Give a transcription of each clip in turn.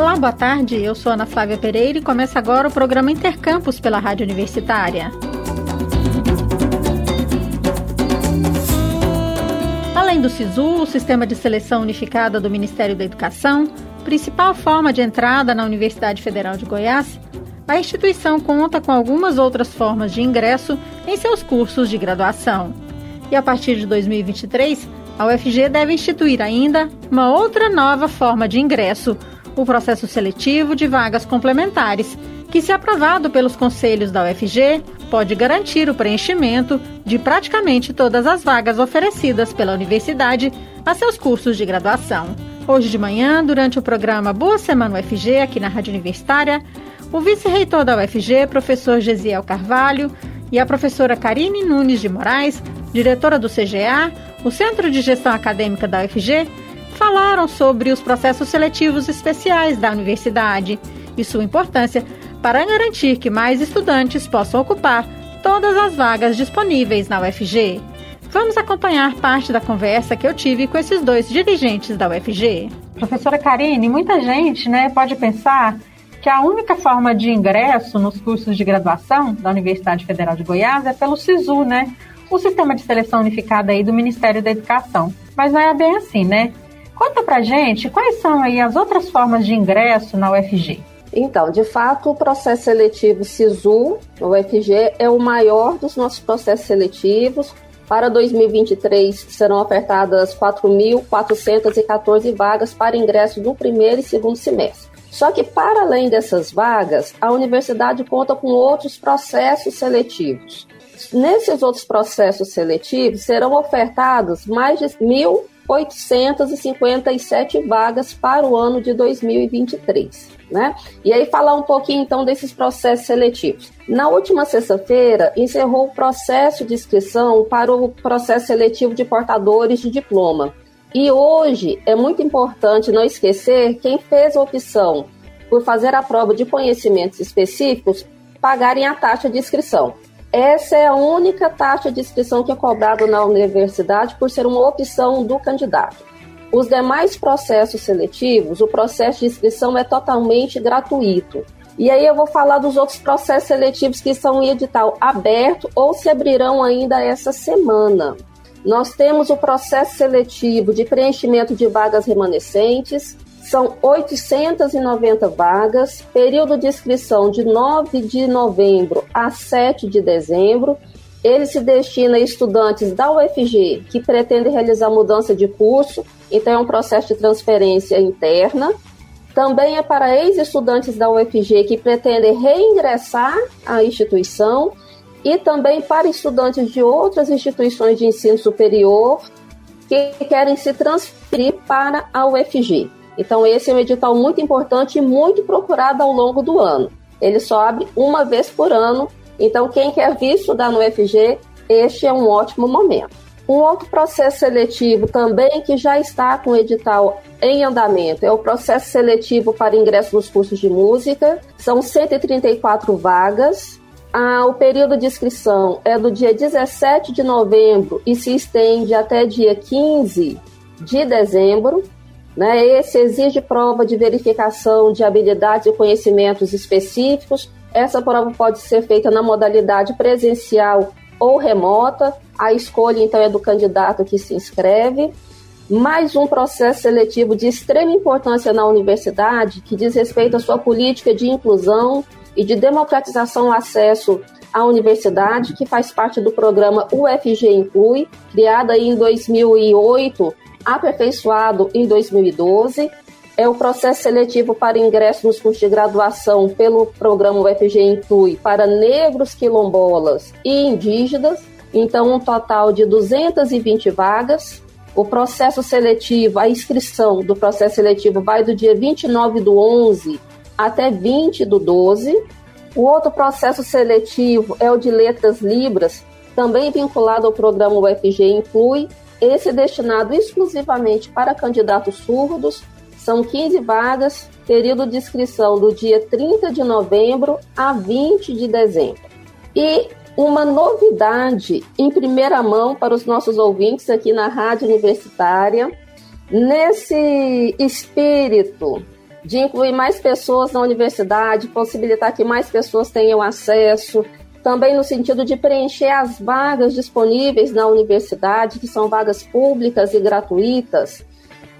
Olá, boa tarde. Eu sou Ana Flávia Pereira e começa agora o programa Intercampus pela Rádio Universitária. Além do SISU, o Sistema de Seleção Unificada do Ministério da Educação, principal forma de entrada na Universidade Federal de Goiás, a instituição conta com algumas outras formas de ingresso em seus cursos de graduação. E a partir de 2023, a UFG deve instituir ainda uma outra nova forma de ingresso, o processo seletivo de vagas complementares, que, se aprovado pelos conselhos da UFG, pode garantir o preenchimento de praticamente todas as vagas oferecidas pela universidade a seus cursos de graduação. Hoje de manhã, durante o programa Boa Semana UFG, aqui na Rádio Universitária, o vice-reitor da UFG, professor Gesiel Carvalho, e a professora Karine Nunes de Moraes, diretora do CGA, o Centro de Gestão Acadêmica da UFG, falaram sobre os processos seletivos especiais da universidade e sua importância para garantir que mais estudantes possam ocupar todas as vagas disponíveis na UFG. Vamos acompanhar parte da conversa que eu tive com esses dois dirigentes da UFG. Professora Karine, muita gente né, pode pensar que a única forma de ingresso nos cursos de graduação da Universidade Federal de Goiás é pelo SISU, né? O sistema de seleção unificada aí do Ministério da Educação. Mas não é bem assim, né? Conta pra gente quais são aí as outras formas de ingresso na UFG. Então, de fato, o processo seletivo SISU, UFG, é o maior dos nossos processos seletivos. Para 2023, serão ofertadas 4.414 vagas para ingresso do primeiro e segundo semestre. Só que, para além dessas vagas, a universidade conta com outros processos seletivos. Nesses outros processos seletivos, serão ofertados mais de 1.857 vagas para o ano de 2023. Né? E aí falar um pouquinho então desses processos seletivos. Na última sexta-feira, encerrou o processo de inscrição para o processo seletivo de portadores de diploma. E hoje é muito importante não esquecer quem fez a opção por fazer a prova de conhecimentos específicos pagarem a taxa de inscrição. Essa é a única taxa de inscrição que é cobrada na universidade por ser uma opção do candidato. Os demais processos seletivos, o processo de inscrição é totalmente gratuito. E aí eu vou falar dos outros processos seletivos que são em edital aberto ou se abrirão ainda essa semana. Nós temos o processo seletivo de preenchimento de vagas remanescentes, são 890 vagas, período de inscrição de 9 de novembro a 7 de dezembro. Ele se destina a estudantes da UFG que pretendem realizar mudança de curso, então é um processo de transferência interna. Também é para ex-estudantes da UFG que pretendem reingressar à instituição e também para estudantes de outras instituições de ensino superior que querem se transferir para a UFG. Então, esse é um edital muito importante e muito procurado ao longo do ano. Ele só abre uma vez por ano, então, quem quer vir estudar no UFG, este é um ótimo momento. Um outro processo seletivo também que já está com o edital em andamento é o processo seletivo para ingresso nos cursos de música. São 134 vagas ah, o período de inscrição é do dia 17 de novembro e se estende até dia 15 de dezembro. Né? Esse exige prova de verificação de habilidades e conhecimentos específicos. Essa prova pode ser feita na modalidade presencial ou remota. A escolha, então, é do candidato que se inscreve. Mais um processo seletivo de extrema importância na universidade, que diz respeito à sua política de inclusão, e de democratização ao acesso à universidade, que faz parte do programa UFG Inclui, criado em 2008, aperfeiçoado em 2012. É o processo seletivo para ingresso nos cursos de graduação pelo programa UFG Inclui para negros, quilombolas e indígenas. Então, um total de 220 vagas. O processo seletivo, a inscrição do processo seletivo vai do dia 29 do 11 até 20 do 12. O outro processo seletivo é o de letras libras, também vinculado ao programa UFG Inclui, esse destinado exclusivamente para candidatos surdos. São 15 vagas, período de inscrição do dia 30 de novembro a 20 de dezembro. E uma novidade em primeira mão para os nossos ouvintes aqui na Rádio Universitária, nesse espírito de incluir mais pessoas na universidade, possibilitar que mais pessoas tenham acesso, também no sentido de preencher as vagas disponíveis na universidade, que são vagas públicas e gratuitas.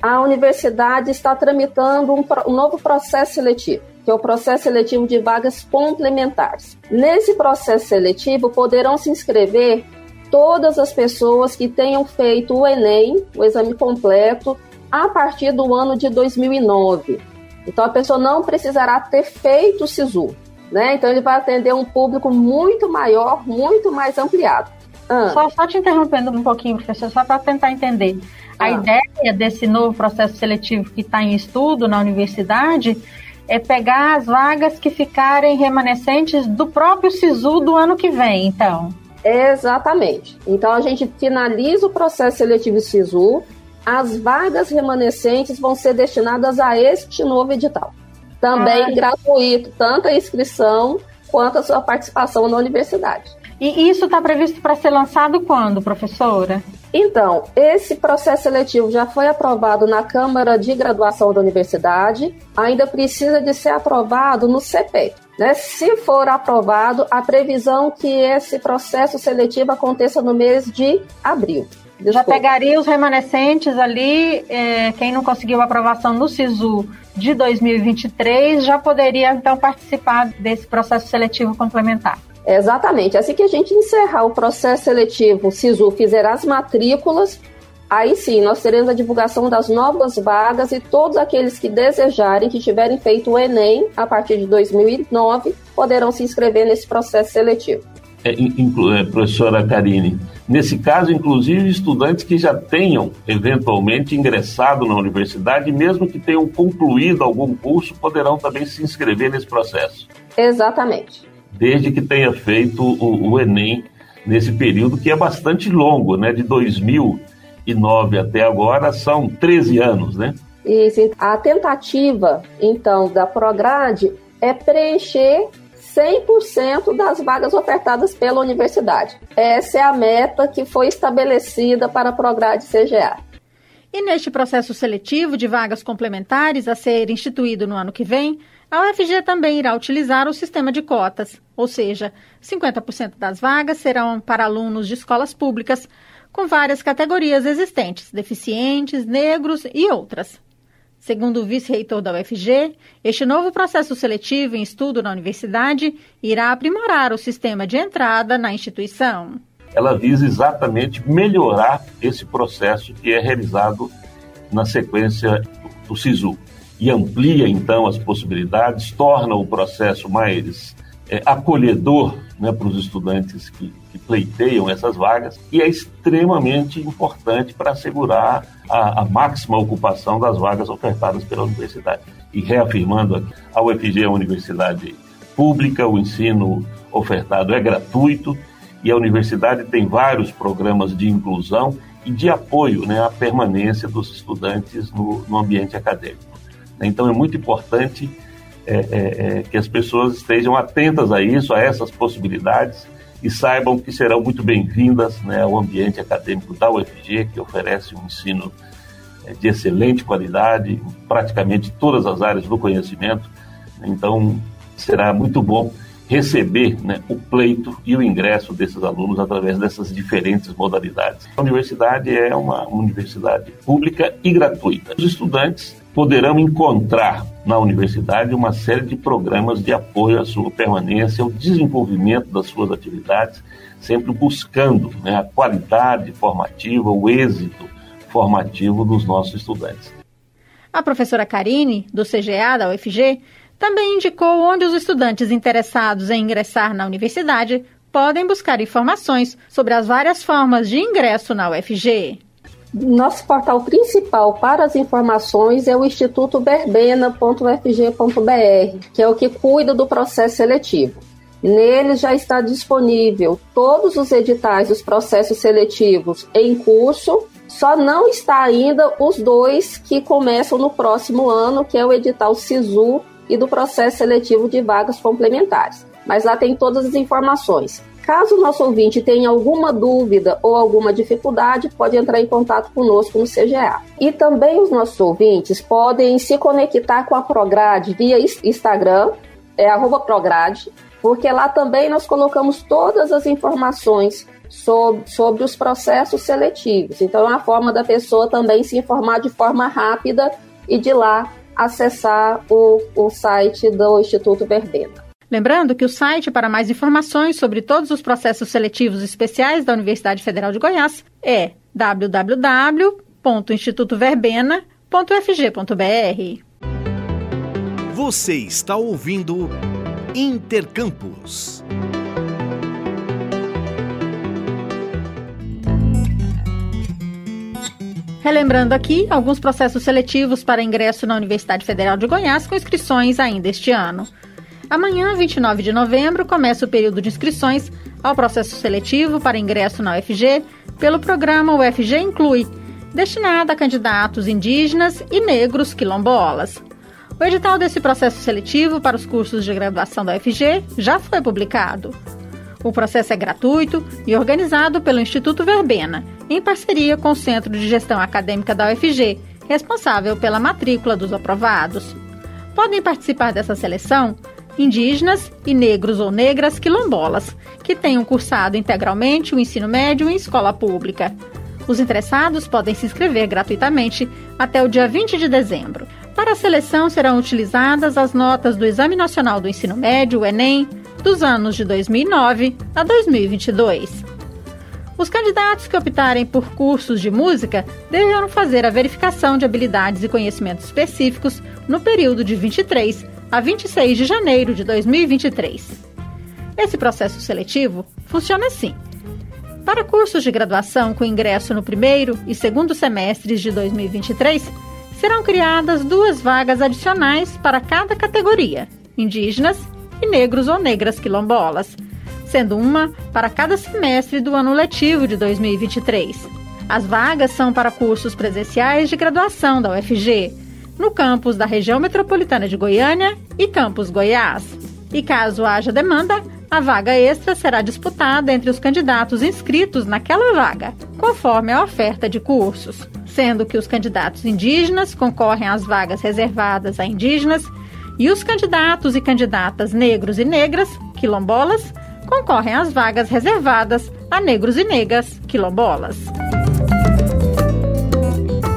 A universidade está tramitando um, um novo processo seletivo, que é o processo seletivo de vagas complementares. Nesse processo seletivo, poderão se inscrever todas as pessoas que tenham feito o Enem, o exame completo, a partir do ano de 2009. Então a pessoa não precisará ter feito o SISU, né? Então ele vai atender um público muito maior, muito mais ampliado. Ah. Só, só, te interrompendo um pouquinho, professor, só para tentar entender. A ah. ideia desse novo processo seletivo que está em estudo na universidade é pegar as vagas que ficarem remanescentes do próprio SISU do ano que vem, então. Exatamente. Então a gente finaliza o processo seletivo SISU, as vagas remanescentes vão ser destinadas a este novo edital. Também ah. gratuito, tanto a inscrição quanto a sua participação na universidade. E isso está previsto para ser lançado quando, professora? Então, esse processo seletivo já foi aprovado na Câmara de Graduação da Universidade, ainda precisa de ser aprovado no CPEC. Né? Se for aprovado, a previsão que esse processo seletivo aconteça no mês de abril. Desculpa. Já pegaria os remanescentes ali, é, quem não conseguiu aprovação no SISU de 2023 já poderia então participar desse processo seletivo complementar. Exatamente. Assim que a gente encerrar o processo seletivo, o SISU fizer as matrículas, aí sim nós teremos a divulgação das novas vagas e todos aqueles que desejarem, que tiverem feito o Enem a partir de 2009, poderão se inscrever nesse processo seletivo. É, é, professora Karine, nesse caso, inclusive, estudantes que já tenham eventualmente ingressado na universidade, mesmo que tenham concluído algum curso, poderão também se inscrever nesse processo. Exatamente. Desde que tenha feito o, o Enem nesse período que é bastante longo, né? De 2009 até agora são 13 anos, né? Isso. A tentativa, então, da Prograde é preencher 100% das vagas ofertadas pela universidade. Essa é a meta que foi estabelecida para a Prograde CGA. E neste processo seletivo de vagas complementares a ser instituído no ano que vem, a UFG também irá utilizar o sistema de cotas, ou seja, 50% das vagas serão para alunos de escolas públicas, com várias categorias existentes, deficientes, negros e outras. Segundo o vice-reitor da UFG, este novo processo seletivo em estudo na universidade irá aprimorar o sistema de entrada na instituição. Ela visa exatamente melhorar esse processo que é realizado na sequência do SISU e amplia então as possibilidades, torna o processo mais é, acolhedor né, para os estudantes que, que, pleiteiam essas vagas e é extremamente importante para assegurar a, a, máxima ocupação das vagas ofertadas pela universidade. E reafirmando aqui, a UFG é uma universidade pública, o ensino ofertado é gratuito e a universidade tem vários programas de inclusão e de apoio né, à permanência dos estudantes no, no ambiente acadêmico. Então é muito importante é, é, é, que as pessoas estejam atentas a isso, a essas possibilidades e saibam que serão muito bem-vindas né, ao ambiente acadêmico da UFG, que oferece um ensino é, de excelente qualidade em praticamente todas as áreas do conhecimento. Então, será muito bom receber né, o pleito e o ingresso desses alunos através dessas diferentes modalidades. A universidade é uma universidade pública e gratuita. Os estudantes poderão encontrar na universidade uma série de programas de apoio à sua permanência, ao desenvolvimento das suas atividades, sempre buscando né, a qualidade formativa, o êxito formativo dos nossos estudantes. A professora Karine, do CGA da UFG, também indicou onde os estudantes interessados em ingressar na universidade podem buscar informações sobre as várias formas de ingresso na UFG. Nosso portal principal para as informações é o Instituto Verbena.fg.br, que é o que cuida do processo seletivo. Nele já está disponível todos os editais dos processos seletivos em curso, só não está ainda os dois que começam no próximo ano, que é o edital SISU e do processo seletivo de vagas complementares. Mas lá tem todas as informações. Caso o nosso ouvinte tenha alguma dúvida ou alguma dificuldade, pode entrar em contato conosco no CGA. E também os nossos ouvintes podem se conectar com a Prograde via Instagram, é Prograde, porque lá também nós colocamos todas as informações sobre, sobre os processos seletivos. Então, é uma forma da pessoa também se informar de forma rápida e de lá acessar o, o site do Instituto Verbena. Lembrando que o site para mais informações sobre todos os processos seletivos especiais da Universidade Federal de Goiás é www.institutoverbena.fg.br. Você está ouvindo Intercampus. Relembrando aqui alguns processos seletivos para ingresso na Universidade Federal de Goiás com inscrições ainda este ano. Amanhã, 29 de novembro, começa o período de inscrições ao processo seletivo para ingresso na UFG pelo programa UFG Inclui, destinado a candidatos indígenas e negros quilombolas. O edital desse processo seletivo para os cursos de graduação da UFG já foi publicado. O processo é gratuito e organizado pelo Instituto Verbena, em parceria com o Centro de Gestão Acadêmica da UFG, responsável pela matrícula dos aprovados. Podem participar dessa seleção indígenas e negros ou negras quilombolas, que tenham cursado integralmente o ensino médio em escola pública. Os interessados podem se inscrever gratuitamente até o dia 20 de dezembro. Para a seleção serão utilizadas as notas do Exame Nacional do Ensino Médio, o Enem, dos anos de 2009 a 2022. Os candidatos que optarem por cursos de música deverão fazer a verificação de habilidades e conhecimentos específicos no período de 23 a 26 de janeiro de 2023. Esse processo seletivo funciona assim. Para cursos de graduação com ingresso no primeiro e segundo semestres de 2023, serão criadas duas vagas adicionais para cada categoria: indígenas e negros ou negras quilombolas, sendo uma para cada semestre do ano letivo de 2023. As vagas são para cursos presenciais de graduação da UFG, no campus da região metropolitana de Goiânia e campus Goiás. E caso haja demanda, a vaga extra será disputada entre os candidatos inscritos naquela vaga, conforme a oferta de cursos, sendo que os candidatos indígenas concorrem às vagas reservadas a indígenas e os candidatos e candidatas negros e negras, quilombolas, concorrem às vagas reservadas a negros e negras, quilombolas.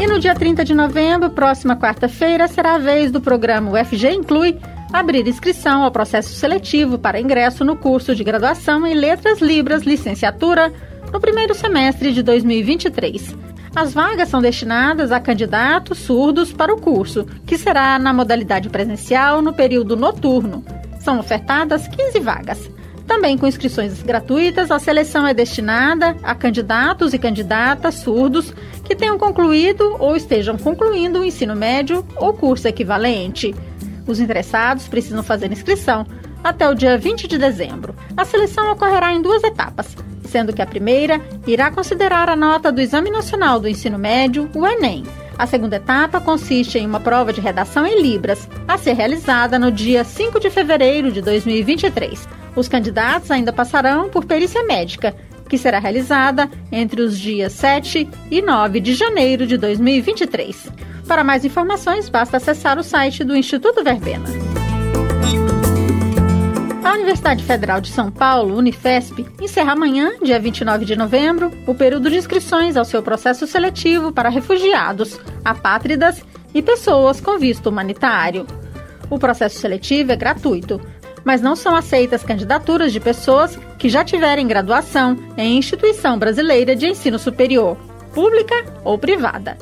E no dia 30 de novembro, próxima quarta-feira, será a vez do programa UFG Inclui abrir inscrição ao processo seletivo para ingresso no curso de graduação em Letras Libras Licenciatura no primeiro semestre de 2023. As vagas são destinadas a candidatos surdos para o curso, que será na modalidade presencial no período noturno. São ofertadas 15 vagas. Também com inscrições gratuitas, a seleção é destinada a candidatos e candidatas surdos que tenham concluído ou estejam concluindo o ensino médio ou curso equivalente. Os interessados precisam fazer inscrição até o dia 20 de dezembro. A seleção ocorrerá em duas etapas, sendo que a primeira irá considerar a nota do Exame Nacional do Ensino Médio, o Enem. A segunda etapa consiste em uma prova de redação em Libras, a ser realizada no dia 5 de fevereiro de 2023. Os candidatos ainda passarão por perícia médica, que será realizada entre os dias 7 e 9 de janeiro de 2023. Para mais informações, basta acessar o site do Instituto Verbena. A Universidade Federal de São Paulo, Unifesp, encerra amanhã, dia 29 de novembro, o período de inscrições ao seu processo seletivo para refugiados, apátridas e pessoas com visto humanitário. O processo seletivo é gratuito, mas não são aceitas candidaturas de pessoas que já tiverem graduação em instituição brasileira de ensino superior, pública ou privada.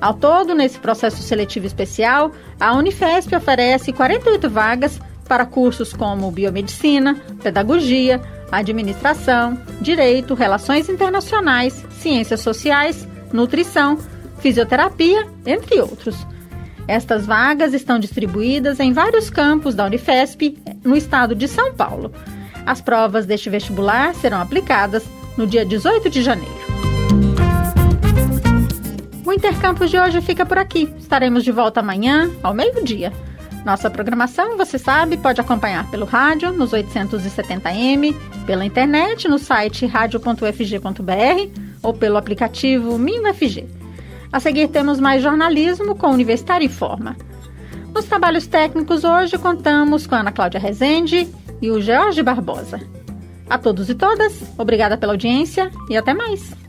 Ao todo, nesse processo seletivo especial, a Unifesp oferece 48 vagas para cursos como biomedicina, pedagogia, administração, direito, relações internacionais, ciências sociais, nutrição, fisioterapia, entre outros. Estas vagas estão distribuídas em vários campos da Unifesp no estado de São Paulo. As provas deste vestibular serão aplicadas no dia 18 de janeiro. O Intercampus de hoje fica por aqui. Estaremos de volta amanhã, ao meio-dia. Nossa programação, você sabe, pode acompanhar pelo rádio nos 870m, pela internet no site radio.ufg.br ou pelo aplicativo MinUFG. A seguir temos mais jornalismo com Universitário em Forma. Nos trabalhos técnicos hoje contamos com Ana Cláudia Rezende e o Jorge Barbosa. A todos e todas, obrigada pela audiência e até mais.